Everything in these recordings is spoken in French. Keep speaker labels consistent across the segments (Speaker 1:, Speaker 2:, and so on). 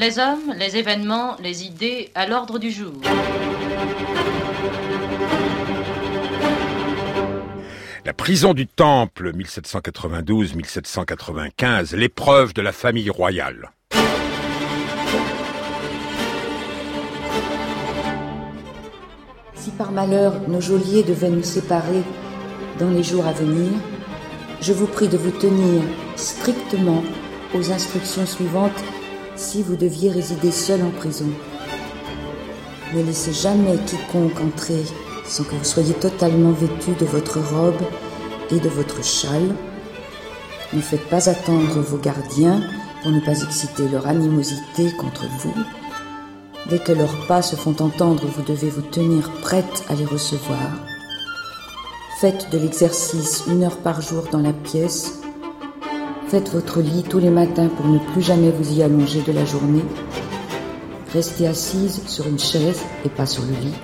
Speaker 1: Les hommes, les événements, les idées à l'ordre du jour.
Speaker 2: La prison du Temple, 1792-1795, l'épreuve de la famille royale.
Speaker 3: Si par malheur nos geôliers devaient nous séparer dans les jours à venir, je vous prie de vous tenir strictement aux instructions suivantes si vous deviez résider seul en prison. Ne laissez jamais quiconque entrer sans que vous soyez totalement vêtu de votre robe et de votre châle. Ne faites pas attendre vos gardiens pour ne pas exciter leur animosité contre vous. Dès que leurs pas se font entendre, vous devez vous tenir prête à les recevoir. Faites de l'exercice une heure par jour dans la pièce. Faites votre lit tous les matins pour ne plus jamais vous y allonger de la journée. Restez assise sur une chaise et pas sur le lit.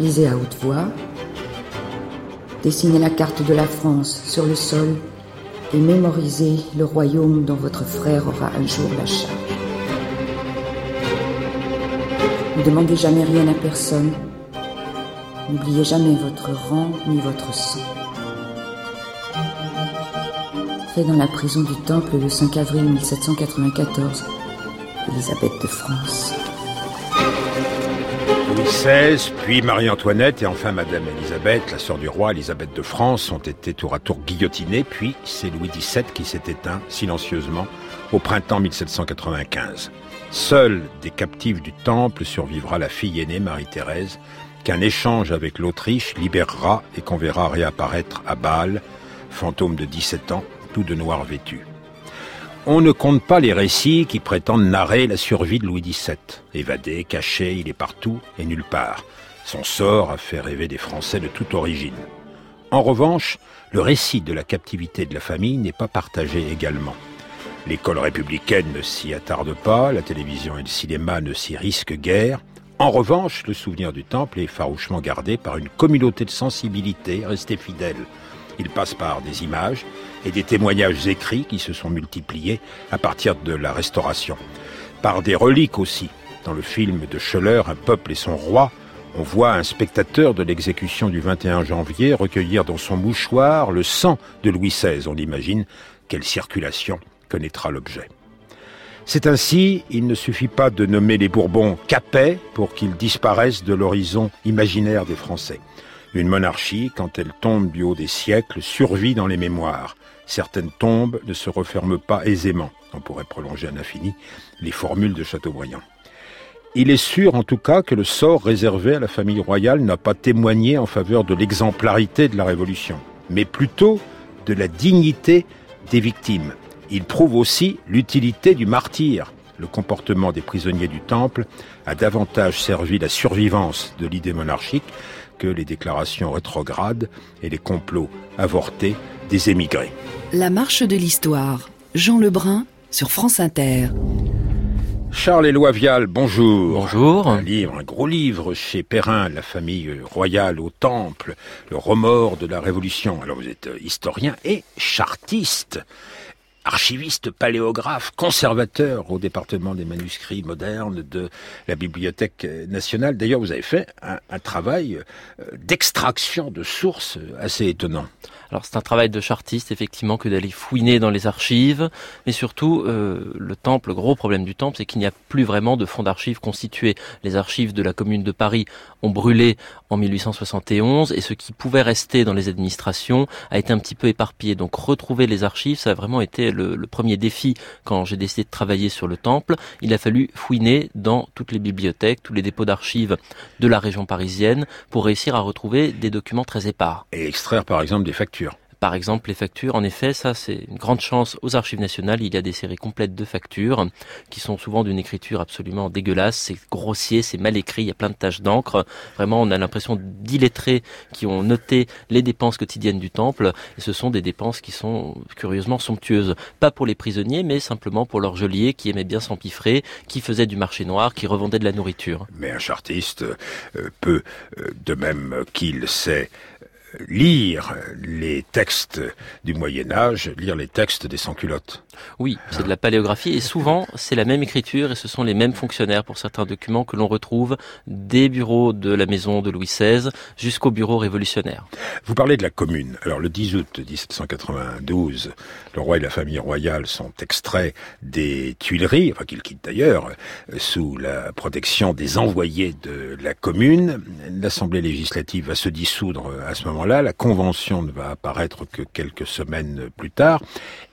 Speaker 3: Lisez à haute voix. Dessinez la carte de la France sur le sol et mémorisez le royaume dont votre frère aura un jour la charge. Ne demandez jamais rien à personne. N'oubliez jamais votre rang ni votre sang. Dans la prison du Temple le 5 avril 1794, Élisabeth de France.
Speaker 2: Louis XVI, puis Marie-Antoinette et enfin Madame Élisabeth, la sœur du roi Élisabeth de France, ont été tour à tour guillotinés, puis c'est Louis XVII qui s'est éteint silencieusement au printemps 1795. Seule des captives du Temple survivra la fille aînée Marie-Thérèse, qu'un échange avec l'Autriche libérera et qu'on verra réapparaître à Bâle, fantôme de 17 ans, de noir vêtu. On ne compte pas les récits qui prétendent narrer la survie de Louis XVII. Évadé, caché, il est partout et nulle part. Son sort a fait rêver des Français de toute origine. En revanche, le récit de la captivité de la famille n'est pas partagé également. L'école républicaine ne s'y attarde pas, la télévision et le cinéma ne s'y risquent guère. En revanche, le souvenir du temple est farouchement gardé par une communauté de sensibilité restée fidèle. Il passe par des images et des témoignages écrits qui se sont multipliés à partir de la Restauration. Par des reliques aussi. Dans le film de Scheller, Un peuple et son roi, on voit un spectateur de l'exécution du 21 janvier recueillir dans son mouchoir le sang de Louis XVI. On imagine quelle circulation connaîtra l'objet. C'est ainsi, il ne suffit pas de nommer les Bourbons capets pour qu'ils disparaissent de l'horizon imaginaire des Français. Une monarchie, quand elle tombe du haut des siècles, survit dans les mémoires. Certaines tombes ne se referment pas aisément. On pourrait prolonger à l'infini les formules de Chateaubriand. Il est sûr en tout cas que le sort réservé à la famille royale n'a pas témoigné en faveur de l'exemplarité de la Révolution, mais plutôt de la dignité des victimes. Il prouve aussi l'utilité du martyr. Le comportement des prisonniers du Temple a davantage servi la survivance de l'idée monarchique que les déclarations rétrogrades et les complots avortés des émigrés.
Speaker 4: La marche de l'histoire. Jean Lebrun sur France Inter.
Speaker 2: Charles Éloi Vial, bonjour.
Speaker 5: Bonjour.
Speaker 2: Un livre, un gros livre chez Perrin, la famille royale au Temple, le remords de la Révolution. Alors vous êtes historien et chartiste archiviste, paléographe, conservateur au département des manuscrits modernes de la Bibliothèque nationale. D'ailleurs, vous avez fait un, travail euh, d'extraction de sources assez étonnant.
Speaker 5: Alors c'est un travail de chartiste effectivement que d'aller fouiner dans les archives, mais surtout euh, le temple, le gros problème du temple, c'est qu'il n'y a plus vraiment de fonds d'archives constitués. Les archives de la commune de Paris ont brûlé en 1871 et ce qui pouvait rester dans les administrations a été un petit peu éparpillé. Donc retrouver les archives, ça a vraiment été le, premier défi quand j'ai décidé de travailler sur le temple. Il a fallu fouiner dans toutes les bibliothèques, tous les dépôts d'archives de la région parisienne pour réussir à retrouver des documents très épars.
Speaker 2: Et extraire par exemple des factures
Speaker 5: par exemple les factures. En effet, ça c'est une grande chance aux archives nationales. Il y a des séries complètes de factures qui sont souvent d'une écriture absolument dégueulasse. C'est grossier, c'est mal écrit, il y a plein de taches d'encre. Vraiment, on a l'impression d'illettrés qui ont noté les dépenses quotidiennes du temple. Et ce sont des dépenses qui sont curieusement somptueuses. Pas pour les prisonniers, mais simplement pour leurs geôliers qui aimaient bien s'empiffrer, qui faisaient du marché noir, qui revendaient de la nourriture.
Speaker 2: Mais un chartiste euh, peut, euh, de même qu'il sait lire les textes du Moyen Âge, lire les textes des sans-culottes.
Speaker 5: Oui, c'est de la paléographie et souvent c'est la même écriture et ce sont les mêmes fonctionnaires pour certains documents que l'on retrouve des bureaux de la maison de Louis XVI jusqu'au bureau révolutionnaire.
Speaker 2: Vous parlez de la commune. Alors le 10 août 1792, le roi et la famille royale sont extraits des Tuileries, enfin qu'ils quittent d'ailleurs, sous la protection des envoyés de la commune. L'Assemblée législative va se dissoudre à ce moment-là. La convention ne va apparaître que quelques semaines plus tard.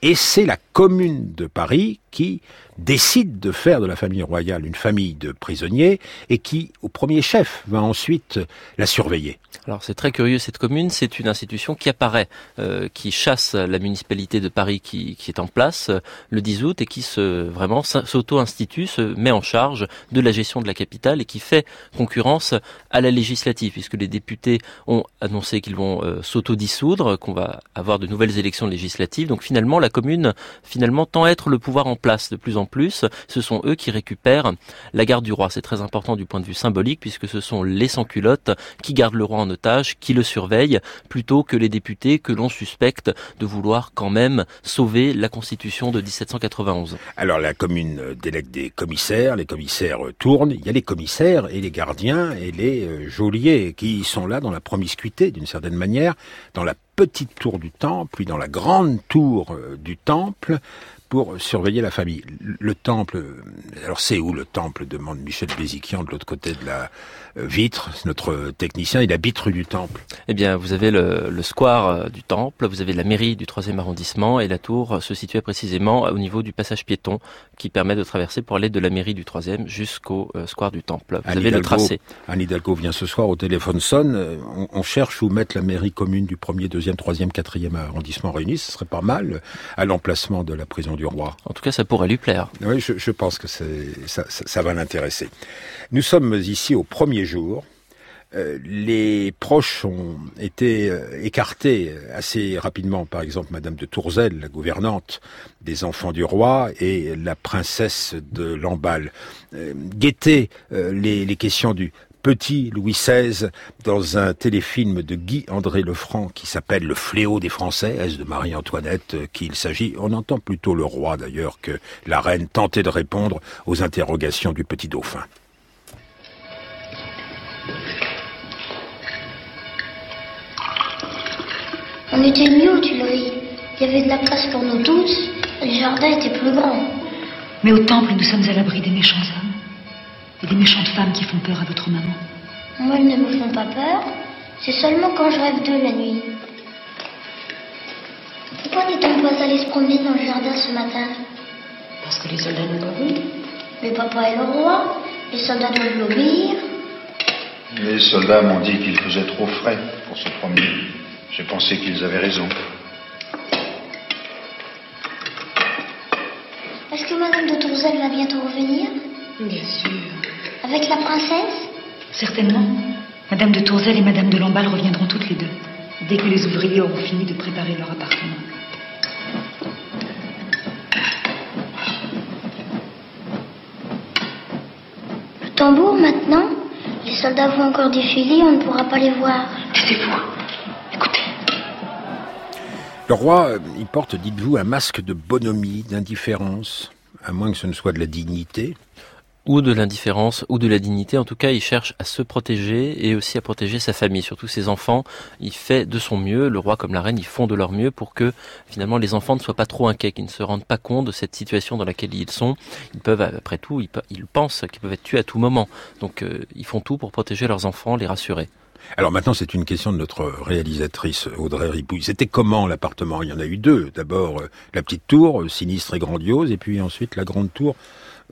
Speaker 2: Et c'est la commune de Paris qui décide de faire de la famille royale une famille de prisonniers et qui, au premier chef, va ensuite la surveiller.
Speaker 5: Alors c'est très curieux cette commune, c'est une institution qui apparaît, euh, qui chasse la municipalité de Paris qui, qui est en place euh, le 10 août et qui se vraiment s'auto-institue, se met en charge de la gestion de la capitale et qui fait concurrence à la législative puisque les députés ont annoncé qu'ils vont euh, s'auto-dissoudre, qu'on va avoir de nouvelles élections législatives. Donc finalement la commune finalement tend à être le pouvoir en place de plus en plus. Ce sont eux qui récupèrent la garde du roi. C'est très important du point de vue symbolique puisque ce sont les sans-culottes qui gardent le roi en otage, qui le surveillent, plutôt que les députés que l'on suspecte de vouloir quand même sauver la Constitution de 1791.
Speaker 2: Alors la commune délègue des commissaires, les commissaires tournent, il y a les commissaires et les gardiens et les euh, geôliers qui sont là dans la promiscuité d'une certaine manière, dans la petite tour du temple, puis dans la grande tour euh, du temple, pour surveiller la famille. Le temple, alors c'est où le temple demande Michel Béziquian de l'autre côté de la euh, vitre, notre technicien, il habite rue du Temple.
Speaker 5: Eh bien, vous avez le, le square euh, du Temple, vous avez la mairie du 3e arrondissement et la tour se situait précisément au niveau du passage piéton qui permet de traverser pour aller de la mairie du 3e jusqu'au euh, square du Temple. Vous avez le tracé.
Speaker 2: Anne Hidalgo vient ce soir au téléphone sonne, on, on, cherche où mettre la mairie commune du 1er, 2e, 3e, 4e arrondissement réunis, ce serait pas mal à l'emplacement de la prison du roi.
Speaker 5: En tout cas, ça pourrait lui plaire.
Speaker 2: Oui, je, je pense que ça, ça, ça va l'intéresser. Nous sommes ici au premier jour. Euh, les proches ont été euh, écartés assez rapidement. Par exemple, Madame de Tourzel, la gouvernante des enfants du roi, et la princesse de Lamballe. Euh, guettez les, les questions du petit Louis XVI dans un téléfilm de Guy André Lefranc qui s'appelle Le fléau des Français, est-ce de Marie-Antoinette qu'il s'agit? On entend plutôt le roi d'ailleurs que la reine tenter de répondre aux interrogations du petit dauphin.
Speaker 6: On était mieux aux Tuileries. Il y avait de la place pour nous tous. Le jardin était plus grand.
Speaker 7: Mais au temple, nous sommes à l'abri des méchants hommes et des méchantes femmes qui font peur à votre maman.
Speaker 6: Moi, elles ne me font pas peur. C'est seulement quand je rêve d'eux la nuit. Pourquoi n'est-on pas allé se promener dans le jardin ce matin?
Speaker 7: Parce que les soldats pas voulu.
Speaker 6: Mais papa est le roi. Les soldats doivent l'obéir.
Speaker 8: Les soldats m'ont dit qu'il faisait trop frais pour se promener. J'ai pensé qu'ils avaient raison.
Speaker 6: Est-ce que Madame de Tourzel va bientôt revenir?
Speaker 7: Bien sûr.
Speaker 6: Avec la princesse
Speaker 7: Certainement. Madame de Tourzel et Madame de Lamballe reviendront toutes les deux, dès que les ouvriers auront fini de préparer leur appartement.
Speaker 6: Le tambour maintenant Les soldats vont encore défiler, on ne pourra pas les voir.
Speaker 7: Taisez-vous. Écoutez.
Speaker 2: Le roi, il porte, dites-vous, un masque de bonhomie, d'indifférence, à moins que ce ne soit de la dignité
Speaker 5: ou de l'indifférence ou de la dignité. En tout cas, il cherche à se protéger et aussi à protéger sa famille, surtout ses enfants. Il fait de son mieux. Le roi comme la reine, ils font de leur mieux pour que finalement les enfants ne soient pas trop inquiets, qu'ils ne se rendent pas compte de cette situation dans laquelle ils sont. Ils peuvent, après tout, ils, pensent qu'ils peuvent être tués à tout moment. Donc, euh, ils font tout pour protéger leurs enfants, les rassurer.
Speaker 2: Alors maintenant, c'est une question de notre réalisatrice Audrey Ripouille. C'était comment l'appartement? Il y en a eu deux. D'abord, euh, la petite tour, sinistre et grandiose, et puis ensuite la grande tour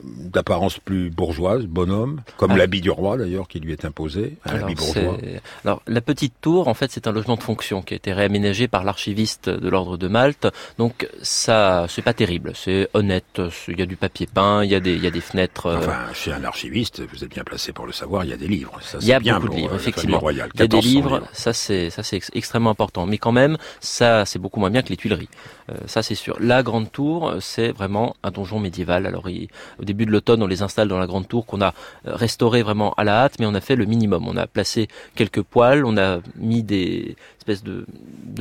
Speaker 2: d'apparence plus bourgeoise, bonhomme, comme ah. l'habit du roi d'ailleurs qui lui est imposé, un
Speaker 5: alors,
Speaker 2: habit bourgeois.
Speaker 5: Alors la petite tour, en fait, c'est un logement de fonction qui a été réaménagé par l'archiviste de l'ordre de Malte. Donc ça, c'est pas terrible, c'est honnête. Il y a du papier peint, il y a des, il y a des fenêtres.
Speaker 2: Euh... Enfin, chez un archiviste, vous êtes bien placé pour le savoir, il y a des livres. Ça,
Speaker 5: il y a
Speaker 2: bien
Speaker 5: beaucoup de livres,
Speaker 2: euh,
Speaker 5: effectivement. Il y a des livres, ça c'est, ça c'est ex extrêmement important. Mais quand même, ça c'est beaucoup moins bien que les Tuileries. Euh, ça c'est sûr. La grande tour, c'est vraiment un donjon médiéval. Alors il, au début de l'automne, on les installe dans la grande tour qu'on a restauré vraiment à la hâte, mais on a fait le minimum. On a placé quelques poêles, on a mis des espèce de,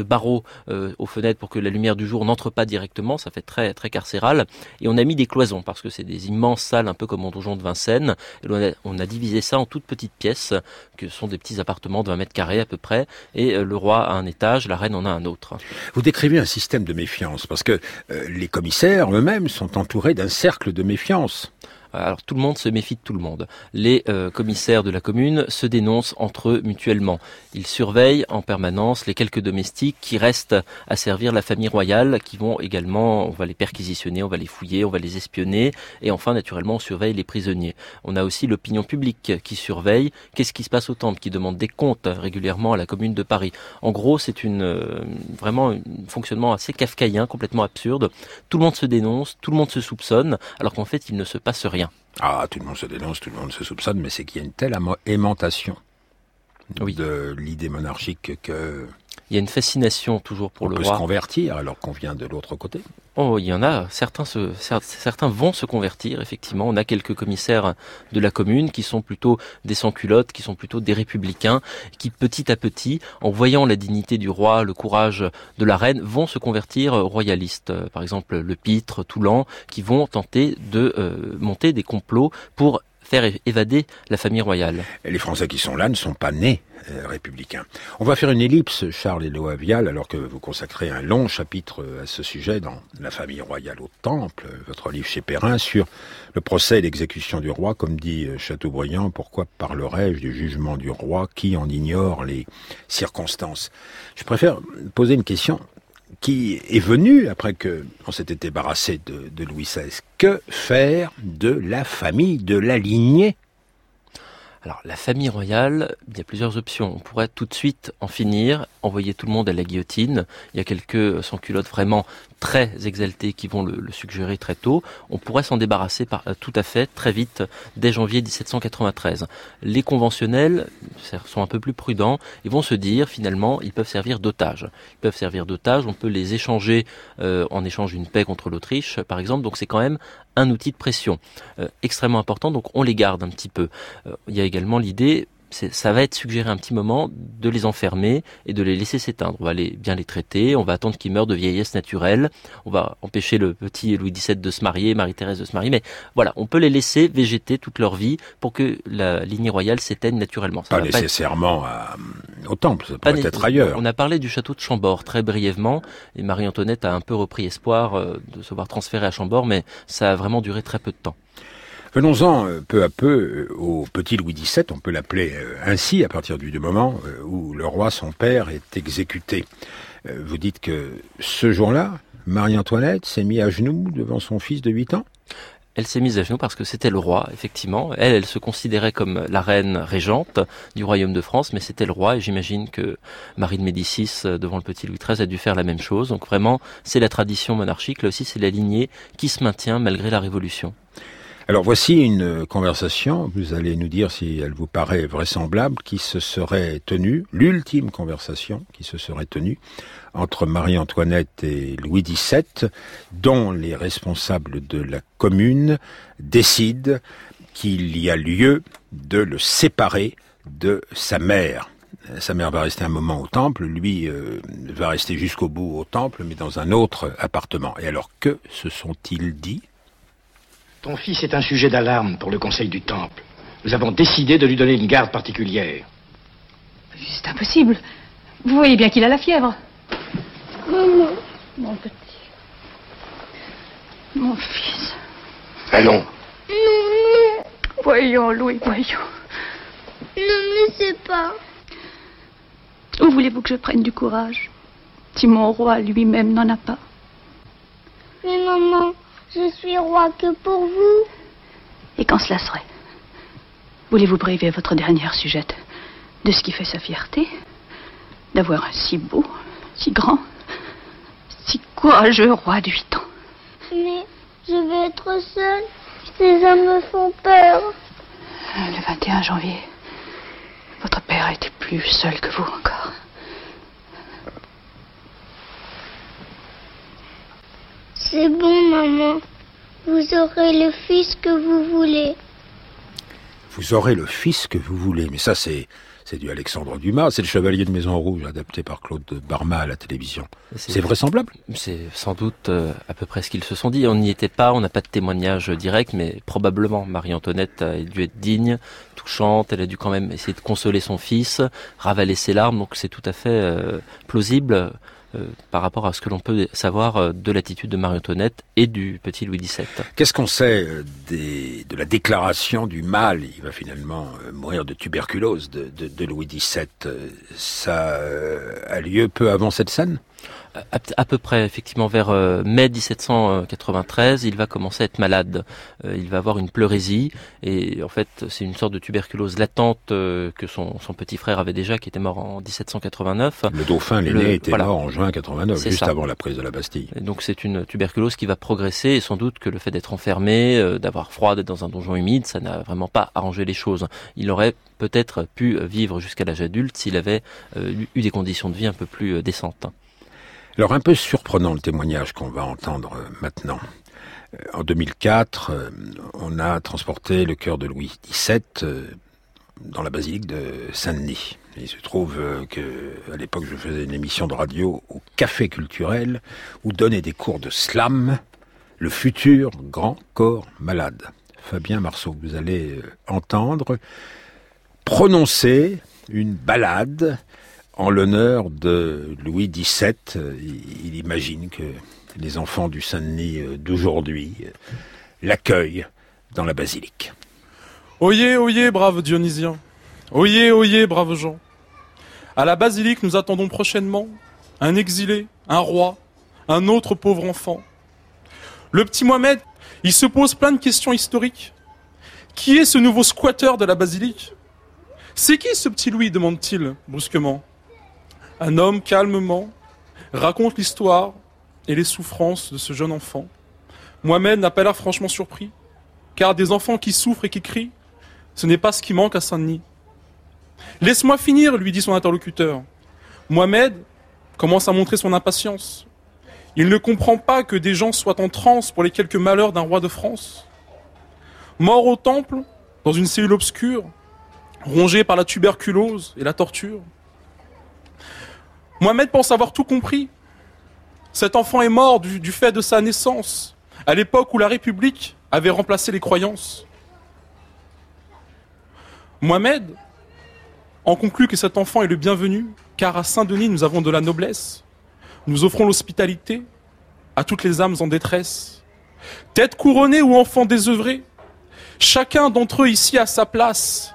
Speaker 5: barreaux euh, aux fenêtres pour que la lumière du jour n'entre pas directement. Ça fait très très carcéral. Et on a mis des cloisons parce que c'est des immenses salles, un peu comme en donjon de Vincennes. Et on, a, on a divisé ça en toutes petites pièces, que sont des petits appartements de 20 mètres carrés à peu près. Et euh, le roi a un étage, la reine en a un autre.
Speaker 2: Vous décrivez un système de méfiance parce que euh, les commissaires eux-mêmes sont entourés d'un cercle de méfiance.
Speaker 5: Alors tout le monde se méfie de tout le monde. Les euh, commissaires de la commune se dénoncent entre eux mutuellement. Ils surveillent en permanence les quelques domestiques qui restent à servir la famille royale, qui vont également, on va les perquisitionner, on va les fouiller, on va les espionner, et enfin naturellement on surveille les prisonniers. On a aussi l'opinion publique qui surveille qu'est-ce qui se passe au temple, qui demande des comptes régulièrement à la commune de Paris. En gros, c'est euh, vraiment un fonctionnement assez kafkaïen, complètement absurde. Tout le monde se dénonce, tout le monde se soupçonne, alors qu'en fait il ne se passe rien.
Speaker 2: Ah, tout le monde se dénonce, tout le monde se soupçonne, mais c'est qu'il y a une telle aimantation de l'idée monarchique que
Speaker 5: il y a une fascination toujours pour
Speaker 2: on
Speaker 5: le
Speaker 2: peut
Speaker 5: roi.
Speaker 2: se convertir alors qu'on vient de l'autre côté.
Speaker 5: Oh, il y en a. Certains, se, certains vont se convertir. Effectivement, on a quelques commissaires de la commune qui sont plutôt des sans-culottes, qui sont plutôt des républicains, qui petit à petit, en voyant la dignité du roi, le courage de la reine, vont se convertir royalistes. Euh, Par exemple, le Pitre, Toulan, qui vont tenter de euh, monter des complots pour faire évader la famille royale.
Speaker 2: Les Français qui sont là ne sont pas nés euh, républicains. On va faire une ellipse, Charles et Loa Vial, alors que vous consacrez un long chapitre euh, à ce sujet dans La famille royale au Temple, euh, votre livre chez Perrin, sur le procès et l'exécution du roi. Comme dit Chateaubriand, pourquoi parlerais-je du jugement du roi? Qui en ignore les circonstances? Je préfère poser une question qui est venue après que on s'était débarrassé de, de Louis XVI. Que faire de la famille, de la lignée
Speaker 5: Alors, la famille royale, il y a plusieurs options. On pourrait tout de suite en finir, envoyer tout le monde à la guillotine. Il y a quelques sans-culottes vraiment très exaltés qui vont le, suggérer très tôt. On pourrait s'en débarrasser par, euh, tout à fait très vite dès janvier 1793. Les conventionnels sont un peu plus prudents et vont se dire finalement ils peuvent servir d'otages. Ils peuvent servir d'otages, on peut les échanger euh, en échange d'une paix contre l'Autriche par exemple. Donc c'est quand même un outil de pression euh, extrêmement important. Donc on les garde un petit peu. Euh, il y a également l'idée ça va être suggéré un petit moment de les enfermer et de les laisser s'éteindre. On va les, bien les traiter, on va attendre qu'ils meurent de vieillesse naturelle, on va empêcher le petit Louis XVII de se marier, Marie-Thérèse de se marier, mais voilà, on peut les laisser végéter toute leur vie pour que la lignée royale s'éteigne naturellement. Ça
Speaker 2: Pas
Speaker 5: va pas être-
Speaker 2: nécessairement à- au Temple, ça pourrait être ailleurs.
Speaker 5: On a parlé du château de Chambord très brièvement, et Marie-Antoinette a un peu repris espoir euh, de se voir transférer à Chambord, mais ça a vraiment duré très peu de temps.
Speaker 2: Venons-en euh, peu à peu euh, au petit Louis XVII, on peut l'appeler euh, ainsi à partir du moment où le roi, son père, est exécuté. Vous dites que ce jour-là, Marie-Antoinette s'est mise à genoux devant son fils de 8 ans?
Speaker 5: Elle s'est mise à genoux parce que c'était le roi, effectivement. Elle, elle se considérait comme la reine régente du royaume de France, mais c'était le roi, et j'imagine que Marie de Médicis, devant le petit Louis XIII, a dû faire la même chose. Donc vraiment, c'est la tradition monarchique, là aussi c'est la lignée qui se maintient malgré la Révolution.
Speaker 2: Alors voici une conversation, vous allez nous dire si elle vous paraît vraisemblable, qui se serait tenue, l'ultime conversation qui se serait tenue entre Marie-Antoinette et Louis XVII, dont les responsables de la commune décident qu'il y a lieu de le séparer de sa mère. Sa mère va rester un moment au temple, lui euh, va rester jusqu'au bout au temple, mais dans un autre appartement. Et alors que se sont-ils dit?
Speaker 9: Ton fils est un sujet d'alarme pour le Conseil du Temple. Nous avons décidé de lui donner une garde particulière.
Speaker 7: C'est impossible. Vous voyez bien qu'il a la fièvre.
Speaker 6: Maman,
Speaker 7: Mon petit. Mon fils.
Speaker 9: Allons.
Speaker 6: non, non,
Speaker 7: Voyons, Louis, voyons.
Speaker 6: ne me laissez pas.
Speaker 7: Où voulez-vous que je prenne du courage Si mon roi lui-même n'en a pas?
Speaker 6: Mais maman, je suis roi que pour vous.
Speaker 7: Et quand cela serait Voulez-vous priver votre dernière sujette de ce qui fait sa fierté D'avoir un si beau, si grand, si courageux roi de huit ans?
Speaker 6: Mais je vais être seule. Ces hommes me font peur.
Speaker 7: Le 21 janvier, votre père était plus seul que vous encore.
Speaker 6: C'est bon, maman. Vous aurez le fils que vous voulez.
Speaker 2: vous aurez le fils que vous voulez. Mais ça, c'est c'est du Alexandre Dumas, c'est le Chevalier de Maison Rouge, adapté par Claude Barma à la télévision. C'est vraisemblable
Speaker 5: C'est sans doute euh, à peu près ce qu'ils se sont dit. On n'y était pas, on n'a pas de témoignage direct, mais probablement Marie-Antoinette a dû être digne, touchante, elle a dû quand même essayer de consoler son fils, ravaler ses larmes, donc c'est tout à fait euh, plausible. Euh, par rapport à ce que l'on peut savoir euh, de l'attitude de Marie-Antoinette et du petit Louis XVII.
Speaker 2: Qu'est-ce qu'on sait euh, de la déclaration du mal? Il va finalement mourir de tuberculose de, de, de Louis XVII. Ça a lieu peu avant cette scène?
Speaker 5: À, peu près, effectivement, vers euh, mai 1793, il va commencer à être malade. Euh, il va avoir une pleurésie et en fait, c'est une sorte de tuberculose latente euh, que son, son, petit frère avait déjà, qui était mort en 1789.
Speaker 2: Le dauphin, l'aîné, était mort en juin 89, juste avant la prise de la Bastille.
Speaker 5: donc c'est une tuberculose qui va progresser et sans doute que le fait d'être enfermé, d'avoir froid, d'être dans un donjon humide, ça n'a vraiment pas arrangé les choses. Il aurait peut-être pu vivre jusqu'à l'âge adulte s'il avait eu des conditions de vie un peu plus décentes.
Speaker 2: Alors un peu surprenant le témoignage qu'on va entendre euh, maintenant. Euh, en 2004, euh, on a transporté le cœur de Louis XVII dans la basilique de Saint-Denis. Il se trouve que à l'époque je faisais une émission de radio au Café culturel où donnait des cours de slam le futur grand corps malade. Fabien Marceau, vous allez entendre prononcer une balade en l'honneur de Louis XVII. Il imagine que les enfants du Saint-Denis euh, d'aujourd'hui euh, l'accueillent dans la basilique.
Speaker 10: Oyez, oyez, brave Dionysien. Oyez, oyez, brave Jean. À la basilique, nous attendons prochainement un exilé, un roi, un autre pauvre enfant. Le petit Mohamed, il se pose plein de questions historiques. Qui est ce nouveau squatteur de la basilique? C'est qui ce petit Louis? demande-t-il brusquement. Un homme calmement raconte l'histoire et les souffrances de ce jeune enfant. Mohamed n'a pas l'air franchement surpris, car des enfants qui souffrent et qui crient, ce n'est pas ce qui manque à Saint-Denis. Laisse-moi finir, lui dit son interlocuteur. Mohamed commence à montrer son impatience. Il ne comprend pas que des gens soient en transe pour les quelques malheurs d'un roi de France. Mort au temple, dans une cellule obscure, rongé par la tuberculose et la torture. Mohamed pense avoir tout compris. Cet enfant est mort du, fait de sa naissance, à l'époque où la République avait remplacé les croyances. Mohamed en conclut que cet enfant est le bienvenu, car à Saint-Denis, nous avons de la noblesse. Nous offrons l'hospitalité à toutes les âmes en détresse. Tête couronnée ou enfant désœuvré, chacun d'entre eux ici a sa place.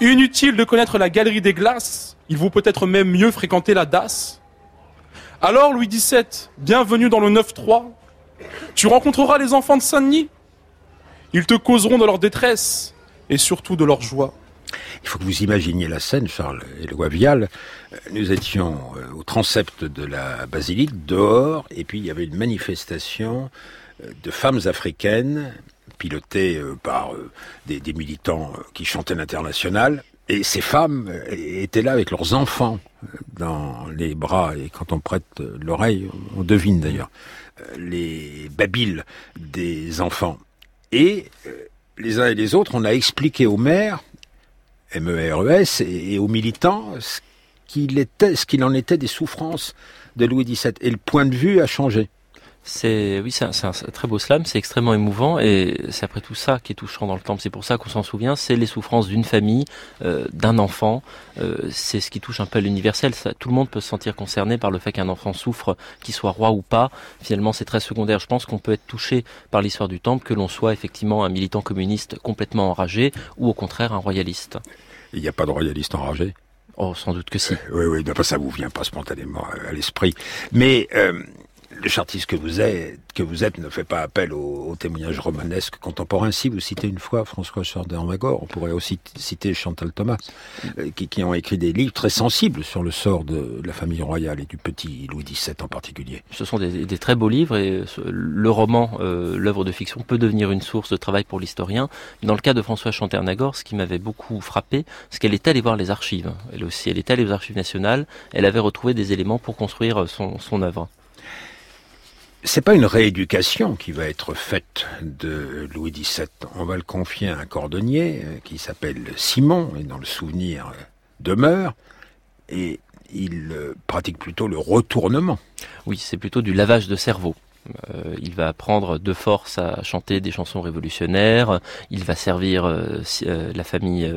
Speaker 10: Inutile de connaître la galerie des glaces, il vaut peut-être même mieux fréquenter la DAS. Alors, Louis XVII, bienvenue dans le 9-3. Tu rencontreras les enfants de Saint-Denis. Ils te causeront de leur détresse et surtout de leur joie.
Speaker 2: Il faut que vous imaginiez la scène, Charles et le Vial. Nous étions euh, au transept de la basilique, dehors, et puis il y avait une manifestation euh, de femmes africaines pilotées euh, par des militants qui chantaient l'international, et ces femmes étaient là avec leurs enfants dans les bras, et quand on prête l'oreille, on devine d'ailleurs les babiles des enfants. Et euh, les uns et les autres, on a expliqué aux maires, M-E-R-E-S, et aux militants ce qu'il qu'il en était des souffrances de Louis XVII. Et le point de vue a changé.
Speaker 5: C'est oui, c'est un, un, très beau slam, c'est extrêmement émouvant et c'est après tout ça qui est touchant dans le temple. C'est pour ça qu'on s'en souvient. C'est les souffrances d'une famille, euh, d'un enfant. Euh, c'est ce qui touche un peu à l'universel. Tout le monde peut se sentir concerné par le fait qu'un enfant souffre, qu'il soit roi ou pas. Finalement, c'est très secondaire. Je pense qu'on peut être touché par l'histoire du temple, que l'on soit effectivement un militant communiste complètement enragé ou au contraire un royaliste.
Speaker 2: Il n'y a pas de royaliste enragé?
Speaker 5: Oh, sans doute que si.
Speaker 2: Euh, oui, oui, ça vous vient pas spontanément à l'esprit. Mais le chartiste que vous êtes, ne fait pas appel aux, témoignages romanesques contemporains. Si vous citez une fois François Chardin-Magor, on pourrait aussi citer Chantal Thomas, euh, qui, ont écrit des livres très sensibles sur le sort de la famille royale et du petit Louis XVII en particulier.
Speaker 5: Ce sont des, très beaux livres et le roman, euh, l'œuvre de fiction, peut devenir une source de travail pour l'historien. Dans le cas de François Chantal-Nagor, ce qui m'avait beaucoup frappé, c'est qu'elle est allée voir les archives. Elle aussi, elle est allée aux archives nationales. Elle avait retrouvé des éléments pour construire son, son œuvre
Speaker 2: c'est pas une rééducation qui va être faite de Louis XVII. On va le confier à un cordonnier euh, qui s'appelle Simon, et dans le souvenir demeure et il euh, pratique plutôt le retournement.
Speaker 5: Oui, c'est plutôt du lavage de cerveau. Euh, il va apprendre de force à chanter des chansons révolutionnaires. Il va servir euh, euh, la famille,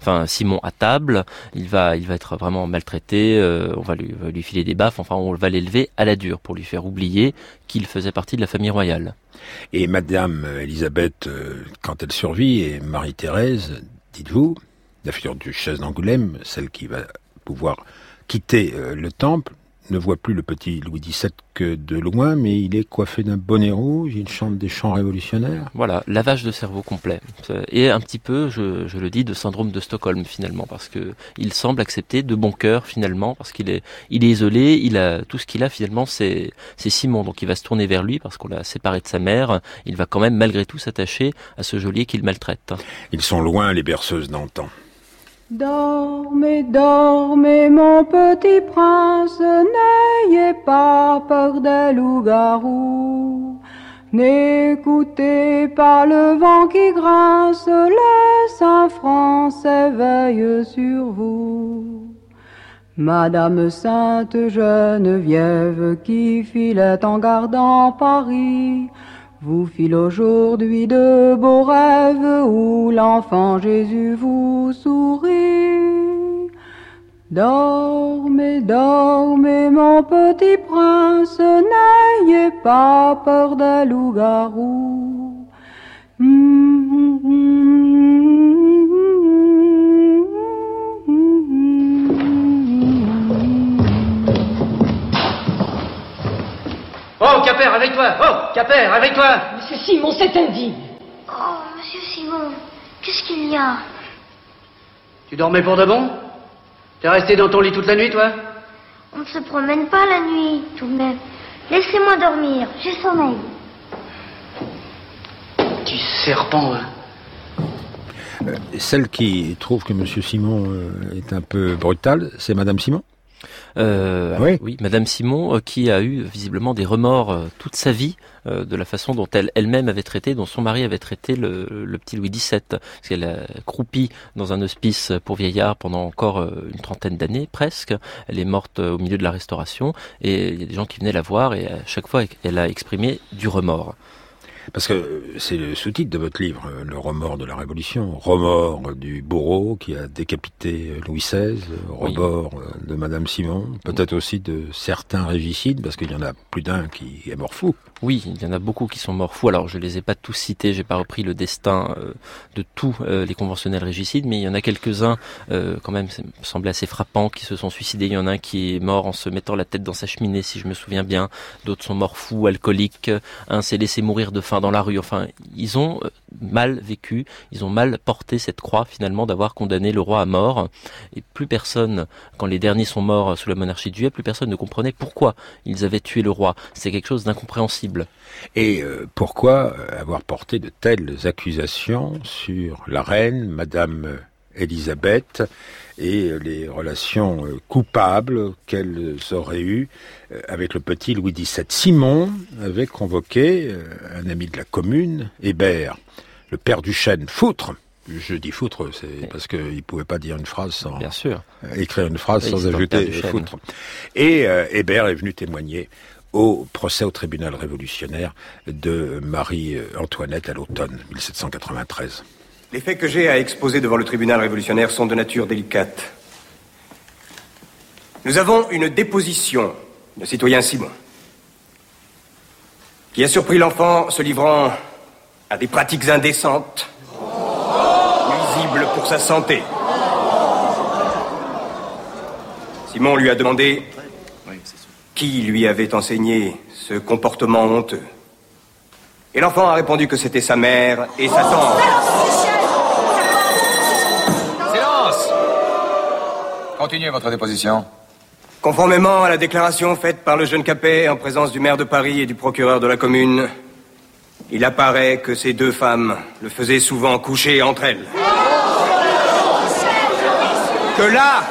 Speaker 5: enfin Simon à table. Il va, il va être vraiment maltraité. on va lui, va lui filer des baffes. Enfin, on va l'élever à la dure pour lui faire oublier qu'il faisait partie de la famille royale.
Speaker 2: Et Madame Elisabeth, quand elle survit, et Marie-Thérèse, dites-vous, la future duchesse d'Angoulême, celle qui va pouvoir quitter le temple, ne voit plus le petit Louis XVII que de loin, mais il est coiffé d'un bonnet rouge, il chante des chants révolutionnaires.
Speaker 5: Voilà, lavage de cerveau complet. Et un petit peu, je, le dis, de syndrome de Stockholm finalement, parce que il semble accepter de bon cœur finalement, parce qu'il est, il est isolé, il a tout ce qu'il a finalement, c'est, c'est Simon, donc il va se tourner vers lui parce qu'on l'a séparé de sa mère. Il va quand même malgré tout s'attacher à ce geôlier qu'il maltraite.
Speaker 2: Ils sont loin les berceuses d'antan.
Speaker 11: Dormez, dormez, mon petit prince, n'ayez pas peur des loups-garous. N'écoutez pas le vent qui grince, le Saint-Franc s'éveille sur vous. Madame Sainte Geneviève qui filait en gardant Paris, vous file aujourd'hui de beaux rêves où l'enfant Jésus vous sourit. Dormez, dormez, mon petit prince, n'ayez pas peur des loups-garous.
Speaker 9: Oh, Capère, avec toi. Oh, Capère, avec toi.
Speaker 12: Monsieur Simon, c'est indigne.
Speaker 6: Oh, monsieur Simon, qu'est-ce qu'il y a?
Speaker 9: Tu dormais pour de bon? T'es resté dans ton lit toute la nuit, toi?
Speaker 6: On ne se promène pas la nuit, tout de même. Laissez-moi dormir, j'ai sommeil.
Speaker 9: Tu serpent, hein.
Speaker 2: Euh, Celle qui trouve que monsieur Simon euh, est un peu brutal, c'est madame Simon?
Speaker 5: Euh, oui. oui. Madame Simon, euh, qui a eu visiblement des remords euh, toute sa vie de la façon dont elle elle-même avait traité, dont son mari avait traité le, petit Louis XVII, parce qu'elle a croupi dans un hospice pour vieillards pendant encore une trentaine d'années presque. Elle est morte au milieu de la Restauration, et il y a des gens qui venaient la voir, et à chaque fois, elle a exprimé du remords.
Speaker 2: Parce que c'est le sous-titre de votre livre, euh, Le remords de la Révolution. Remords du bourreau qui a décapité Louis XVI, remords euh, de Madame Simon, peut-être aussi de certains régicides, parce qu'il y en a plus d'un qui est mort fou.
Speaker 5: Oui, il y en a beaucoup qui sont morts fous. Alors je les ai pas tous cités, j'ai pas repris le destin euh, de tous les conventionnels régicides, mais il y en a quelques-uns quand même, ça me semblait assez frappant, qui se sont suicidés. Il y en a un qui est mort en se mettant la tête dans sa cheminée, si je me souviens bien. D'autres sont morts fous, alcooliques. Un s'est laissé mourir de faim dans la rue. Enfin, ils ont euh, mal vécu, ils ont mal porté cette croix finalement d'avoir condamné le roi à mort. Et plus personne, quand les derniers sont morts sous la monarchie de Juillet, plus personne ne comprenait pourquoi ils avaient tué le roi. C'est quelque chose d'incompréhensible.
Speaker 2: Et euh, pourquoi euh, avoir porté de telles accusations sur la reine, Madame Élisabeth et les relations euh, coupables qu'elles auraient eues euh, avec le petit Louis XVII. Simon avait convoqué euh, un ami de la commune, Hébert, le père du chêne, Foutre. Je dis foutre, c'est parce qu'il ne pouvait pas dire une phrase sans
Speaker 5: Bien sûr.
Speaker 2: écrire une phrase sans ajouter foutre. Et Hébert est venu témoigner au procès au tribunal révolutionnaire de Marie-Antoinette à l'automne 1793.
Speaker 13: Les faits que j'ai à exposer devant le tribunal révolutionnaire sont de nature délicate. Nous avons une déposition de citoyen Simon, qui a surpris l'enfant se livrant à des pratiques indécentes, nuisibles pour sa santé. Simon lui a demandé qui lui avait enseigné ce comportement honteux. Et l'enfant a répondu que c'était sa mère et sa tante.
Speaker 14: Continuez votre déposition.
Speaker 13: Conformément à la déclaration faite par le jeune Capet en présence du maire de Paris et du procureur de la commune, il apparaît que ces deux femmes le faisaient souvent coucher entre elles. Que là,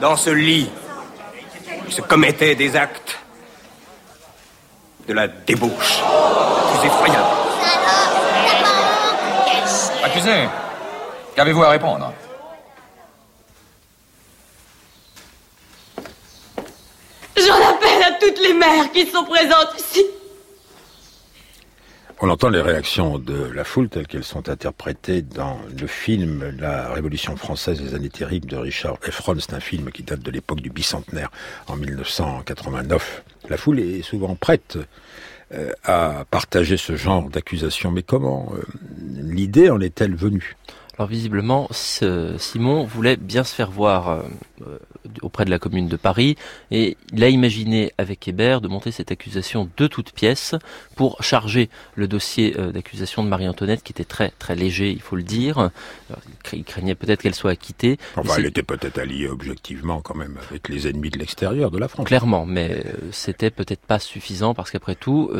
Speaker 13: dans ce lit, il se commettait des actes de la débauche plus effroyable.
Speaker 14: Accusé, qu'avez-vous à répondre?
Speaker 12: Toutes les mères qui sont présentes ici.
Speaker 2: On entend les réactions de la foule telles qu'elles sont interprétées dans le film La Révolution française des années terribles de Richard Efron. C'est un film qui date de l'époque du bicentenaire en 1989. La foule est souvent prête euh, à partager ce genre d'accusation. Mais comment euh, l'idée en est-elle venue?
Speaker 5: Alors visiblement, Simon voulait bien se faire voir euh, auprès de la commune de Paris et il a imaginé avec Hébert de monter cette accusation de toutes pièces pour charger le dossier euh, d'accusation de Marie-Antoinette qui était très très léger, il faut le dire. il craignait peut-être qu'elle soit acquittée.
Speaker 2: Enfin, elle était peut-être alliée objectivement quand même avec les ennemis de l'extérieur de la France.
Speaker 5: Clairement, mais c'était peut-être pas suffisant parce qu'après tout,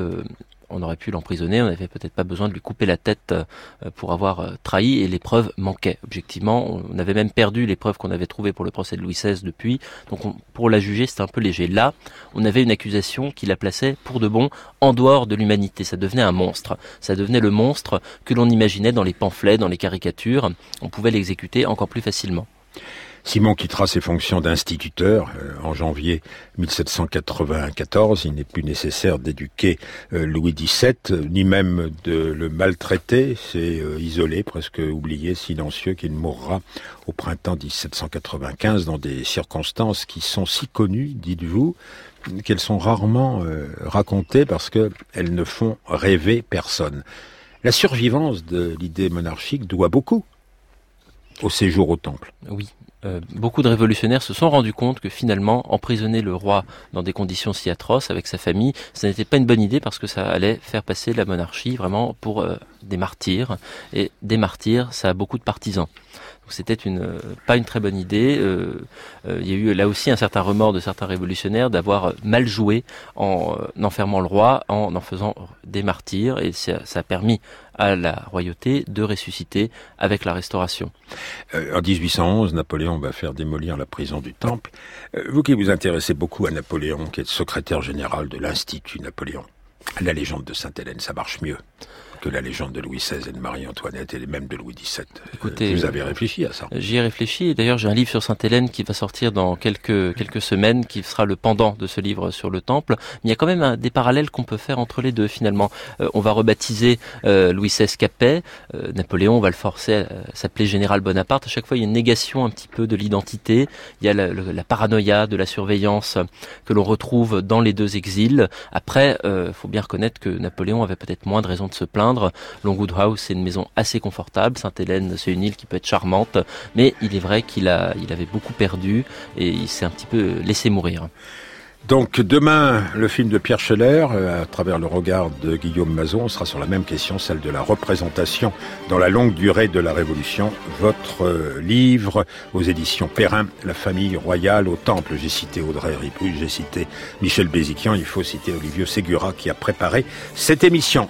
Speaker 5: on aurait pu l'emprisonner, on n'avait peut-être pas besoin de lui couper la tête euh, pour avoir euh, trahi et les preuves manquaient. Objectivement, on avait même perdu les preuves qu'on avait trouvées pour le procès de Louis XVI depuis. Donc pour la juger, c'était un peu léger. Là, on avait une accusation qui la plaçait pour de bon en dehors de l'humanité. Ça devenait un monstre. Ça devenait le monstre que l'on imaginait dans les pamphlets, dans les caricatures. On pouvait l'exécuter encore plus facilement.
Speaker 2: Simon quittera ses fonctions d'instituteur euh, en janvier 1794. Il n'est plus nécessaire d'éduquer euh, Louis XVII, ni même de le maltraiter. C'est euh, isolé, presque oublié, silencieux, qu'il mourra au printemps 1795 dans des circonstances qui sont si connues, dites-vous, qu'elles sont rarement racontées parce qu'elles ne font rêver personne. La survivance de l'idée monarchique doit beaucoup au séjour au temple.
Speaker 5: Oui, euh, beaucoup de révolutionnaires se sont rendus compte que finalement, emprisonner le roi dans des conditions si atroces avec sa famille, ça n'était pas une bonne idée parce que ça allait faire passer la monarchie vraiment pour euh, des martyrs. Et des martyrs, ça a beaucoup de partisans. C'était une pas une très bonne idée. Euh, il y a eu là aussi un certain remords de certains révolutionnaires d'avoir mal joué en enfermant le roi, en en faisant des martyrs, et ça, a permis à la royauté de ressusciter avec la Restauration.
Speaker 2: Euh, en 1811, Napoléon va faire démolir la prison du Temple. Euh, vous qui vous intéressez beaucoup à Napoléon, qui est secrétaire général de l'Institut Napoléon, la légende de Sainte-Hélène, ça marche mieux que la légende de Louis XVI et de Marie-Antoinette et même de Louis XVII. Écoutez, vous avez réfléchi à ça
Speaker 5: J'y ai réfléchi. D'ailleurs, j'ai un livre sur Sainte-Hélène qui va sortir dans quelques quelques semaines, qui sera le pendant de ce livre sur le Temple. Mais il y a quand même un, des parallèles qu'on peut faire entre les deux. Finalement, euh, on va rebaptiser euh, Louis XVI Capet. Euh, Napoléon, on va le forcer à s'appeler Général Bonaparte. À chaque fois, il y a une négation un petit peu de l'identité. Il y a la, la, paranoïa de la surveillance que l'on retrouve dans les deux exils. Après, il faut bien reconnaître que Napoléon avait peut-être moins de raisons de se plaindre Longwood House, c'est une maison assez confortable. Sainte-Hélène, c'est une île qui peut être charmante, mais il est vrai qu'il avait beaucoup perdu et il s'est un petit peu laissé mourir.
Speaker 2: Donc demain, le film de Pierre Scheller, euh, à travers le regard de Guillaume Mazon, sera sur la même question, celle de la représentation dans la longue durée de la Révolution. Votre euh, livre aux éditions Perrin, La famille royale au Temple. J'ai cité Audrey Ripoux, j'ai cité Michel Béziquian, il faut citer Olivier Ségura qui a préparé cette émission.